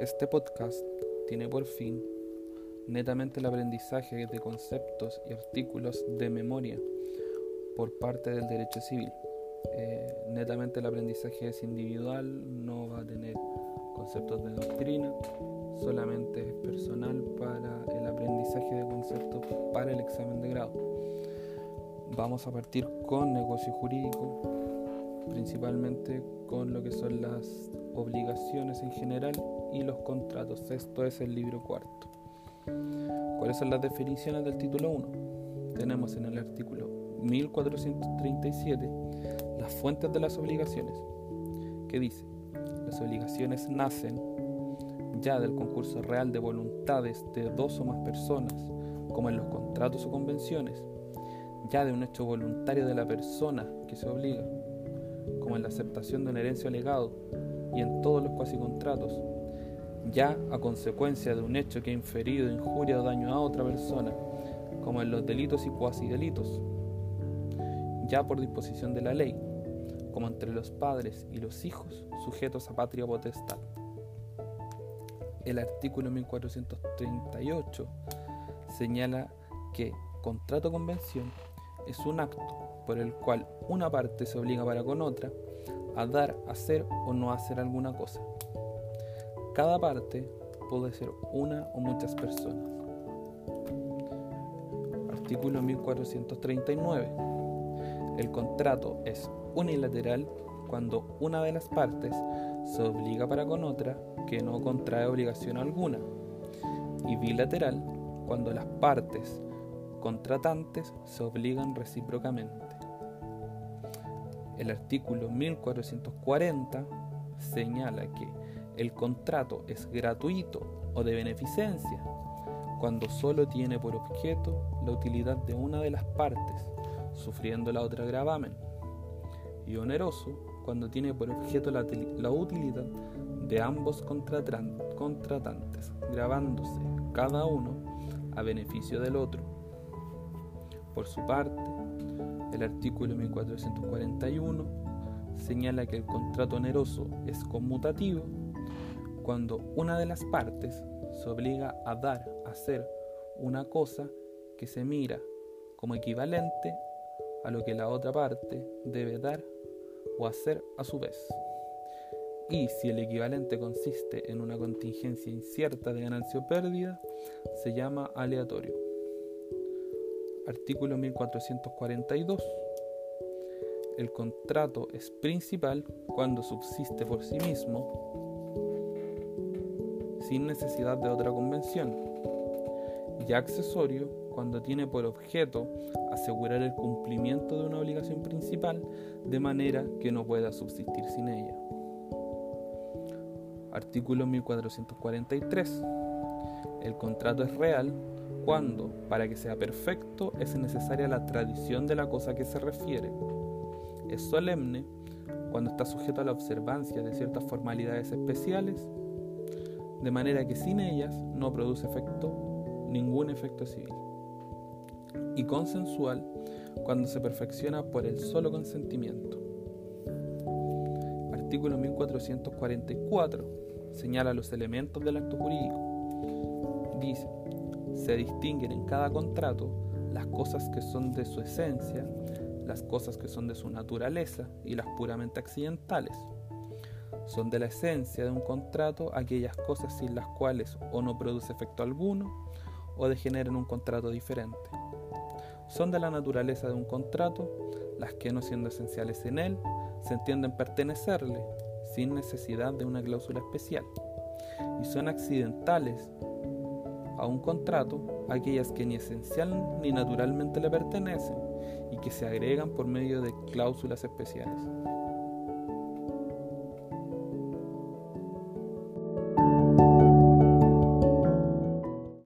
Este podcast tiene por fin netamente el aprendizaje de conceptos y artículos de memoria por parte del derecho civil. Eh, netamente el aprendizaje es individual, no va a tener conceptos de doctrina, solamente es personal para el aprendizaje de conceptos para el examen de grado. Vamos a partir con negocio jurídico, principalmente con lo que son las obligaciones en general y los contratos. Esto es el libro cuarto. ¿Cuáles son las definiciones del título 1? Tenemos en el artículo 1437 las fuentes de las obligaciones, que dice, las obligaciones nacen ya del concurso real de voluntades de dos o más personas, como en los contratos o convenciones, ya de un hecho voluntario de la persona que se obliga, como en la aceptación de una herencia o legado, y en todos los cuasi contratos, ya a consecuencia de un hecho que ha inferido injuria o daño a otra persona, como en los delitos y cuasi delitos, ya por disposición de la ley, como entre los padres y los hijos sujetos a patria potestad. El artículo 1438 señala que contrato convención es un acto por el cual una parte se obliga para con otra a dar, hacer o no hacer alguna cosa. Cada parte puede ser una o muchas personas. Artículo 1439. El contrato es unilateral cuando una de las partes se obliga para con otra que no contrae obligación alguna y bilateral cuando las partes contratantes se obligan recíprocamente. El artículo 1440 señala que el contrato es gratuito o de beneficencia cuando solo tiene por objeto la utilidad de una de las partes, sufriendo la otra gravamen, y oneroso cuando tiene por objeto la, la utilidad de ambos contratantes, grabándose cada uno a beneficio del otro. Por su parte, el artículo 1441 señala que el contrato oneroso es conmutativo cuando una de las partes se obliga a dar, a hacer una cosa que se mira como equivalente a lo que la otra parte debe dar o hacer a su vez. Y si el equivalente consiste en una contingencia incierta de ganancia o pérdida, se llama aleatorio. Artículo 1442. El contrato es principal cuando subsiste por sí mismo sin necesidad de otra convención, y accesorio cuando tiene por objeto asegurar el cumplimiento de una obligación principal de manera que no pueda subsistir sin ella. Artículo 1443. El contrato es real cuando, para que sea perfecto, es necesaria la tradición de la cosa que se refiere. Es solemne cuando está sujeto a la observancia de ciertas formalidades especiales, de manera que sin ellas no produce efecto, ningún efecto civil. Y consensual cuando se perfecciona por el solo consentimiento. Artículo 1444 señala los elementos del acto jurídico. Dice, se distinguen en cada contrato las cosas que son de su esencia, las cosas que son de su naturaleza y las puramente accidentales. Son de la esencia de un contrato aquellas cosas sin las cuales o no produce efecto alguno o degeneran un contrato diferente. Son de la naturaleza de un contrato las que no siendo esenciales en él, se entienden pertenecerle sin necesidad de una cláusula especial. Y son accidentales a un contrato aquellas que ni esencial ni naturalmente le pertenecen y que se agregan por medio de cláusulas especiales.